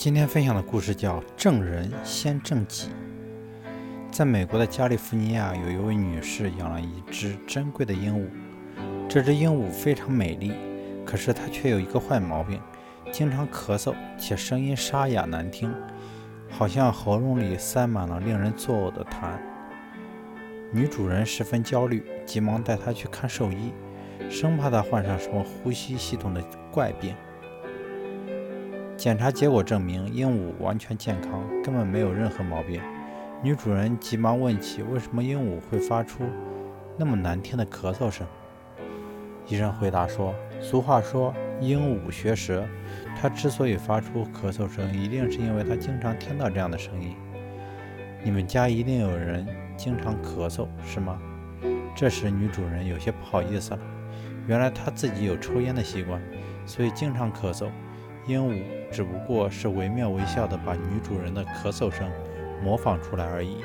今天分享的故事叫《正人先正己》。在美国的加利福尼亚，有一位女士养了一只珍贵的鹦鹉。这只鹦鹉非常美丽，可是它却有一个坏毛病，经常咳嗽，且声音沙哑难听，好像喉咙里塞满了令人作呕的痰。女主人十分焦虑，急忙带它去看兽医，生怕它患上什么呼吸系统的怪病。检查结果证明，鹦鹉完全健康，根本没有任何毛病。女主人急忙问起为什么鹦鹉会发出那么难听的咳嗽声。医生回答说：“俗话说鹦鹉学舌，它之所以发出咳嗽声，一定是因为它经常听到这样的声音。你们家一定有人经常咳嗽，是吗？”这时，女主人有些不好意思了，原来她自己有抽烟的习惯，所以经常咳嗽。鹦鹉只不过是惟妙惟肖地把女主人的咳嗽声模仿出来而已。